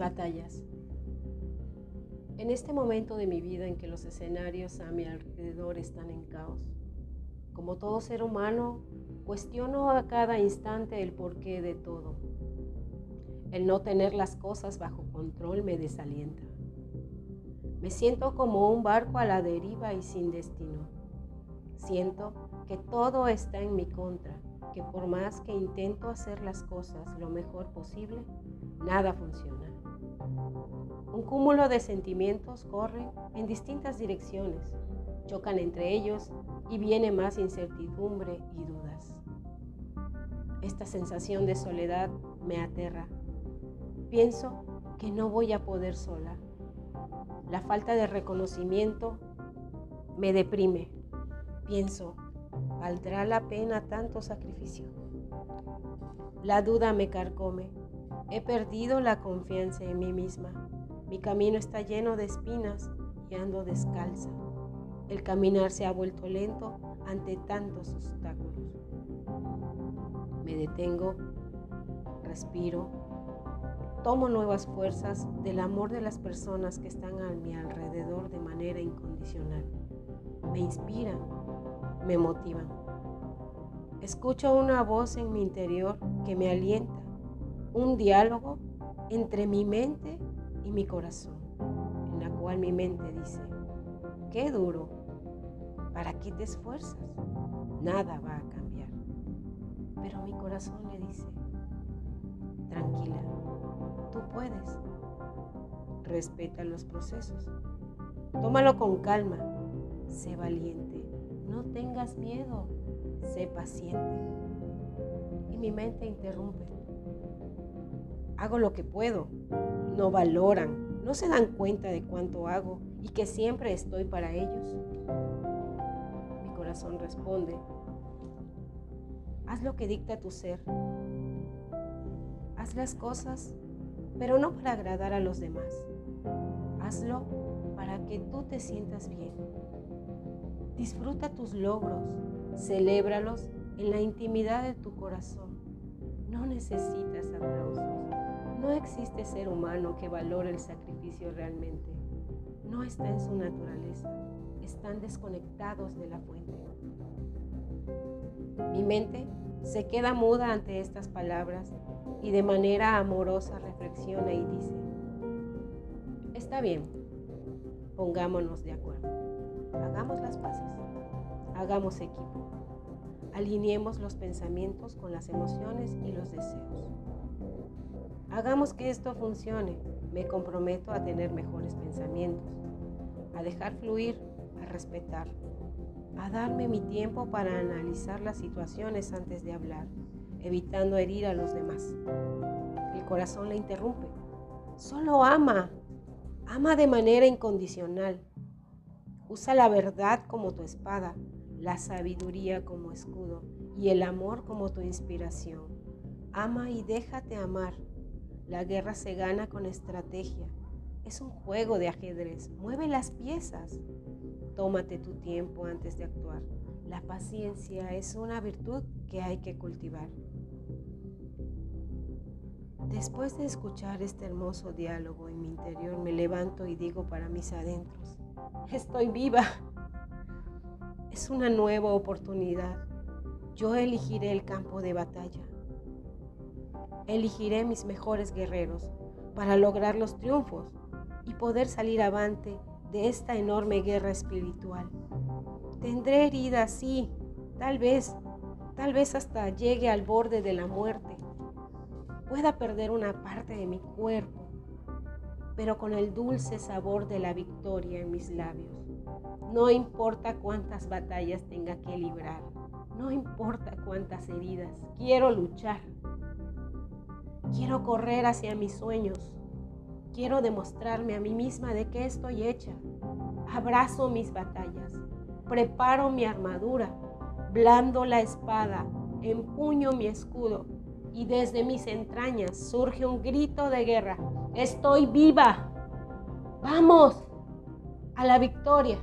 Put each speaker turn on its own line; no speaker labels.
batallas. En este momento de mi vida en que los escenarios a mi alrededor están en caos, como todo ser humano, cuestiono a cada instante el porqué de todo. El no tener las cosas bajo control me desalienta. Me siento como un barco a la deriva y sin destino. Siento que todo está en mi contra, que por más que intento hacer las cosas lo mejor posible, nada funciona. Un cúmulo de sentimientos corren en distintas direcciones, chocan entre ellos y viene más incertidumbre y dudas. Esta sensación de soledad me aterra. Pienso que no voy a poder sola. La falta de reconocimiento me deprime. Pienso, ¿valdrá la pena tanto sacrificio? La duda me carcome. He perdido la confianza en mí misma. Mi camino está lleno de espinas y ando descalza. El caminar se ha vuelto lento ante tantos obstáculos. Me detengo, respiro, tomo nuevas fuerzas del amor de las personas que están a mi alrededor de manera incondicional. Me inspiran, me motivan. Escucho una voz en mi interior que me alienta, un diálogo entre mi mente y mi corazón, en la cual mi mente dice, qué duro, ¿para qué te esfuerzas? Nada va a cambiar. Pero mi corazón le dice, tranquila, tú puedes. Respeta los procesos. Tómalo con calma. Sé valiente. No tengas miedo. Sé paciente. Y mi mente interrumpe. Hago lo que puedo. No valoran. No se dan cuenta de cuánto hago y que siempre estoy para ellos. Mi corazón responde. Haz lo que dicta tu ser. Haz las cosas, pero no para agradar a los demás. Hazlo para que tú te sientas bien. Disfruta tus logros, celébralos en la intimidad de tu corazón. No necesitas aplausos. No existe ser humano que valore el sacrificio realmente. No está en su naturaleza. Están desconectados de la fuente. Mi mente se queda muda ante estas palabras y de manera amorosa reflexiona y dice, está bien, pongámonos de acuerdo, hagamos las paces, hagamos equipo, alineemos los pensamientos con las emociones y los deseos. Hagamos que esto funcione, me comprometo a tener mejores pensamientos, a dejar fluir, a respetar, a darme mi tiempo para analizar las situaciones antes de hablar, evitando herir a los demás. El corazón le interrumpe. Solo ama, ama de manera incondicional. Usa la verdad como tu espada, la sabiduría como escudo y el amor como tu inspiración. Ama y déjate amar. La guerra se gana con estrategia. Es un juego de ajedrez. Mueve las piezas. Tómate tu tiempo antes de actuar. La paciencia es una virtud que hay que cultivar. Después de escuchar este hermoso diálogo en mi interior, me levanto y digo para mis adentros, estoy viva. Es una nueva oportunidad. Yo elegiré el campo de batalla. Elegiré mis mejores guerreros para lograr los triunfos y poder salir avante de esta enorme guerra espiritual. Tendré heridas, sí, tal vez, tal vez hasta llegue al borde de la muerte. Pueda perder una parte de mi cuerpo, pero con el dulce sabor de la victoria en mis labios. No importa cuántas batallas tenga que librar, no importa cuántas heridas, quiero luchar. Quiero correr hacia mis sueños, Quiero demostrarme a mí misma de qué estoy hecha. Abrazo mis batallas, preparo mi armadura, blando la espada, empuño mi escudo y desde mis entrañas surge un grito de guerra. Estoy viva. Vamos a la victoria.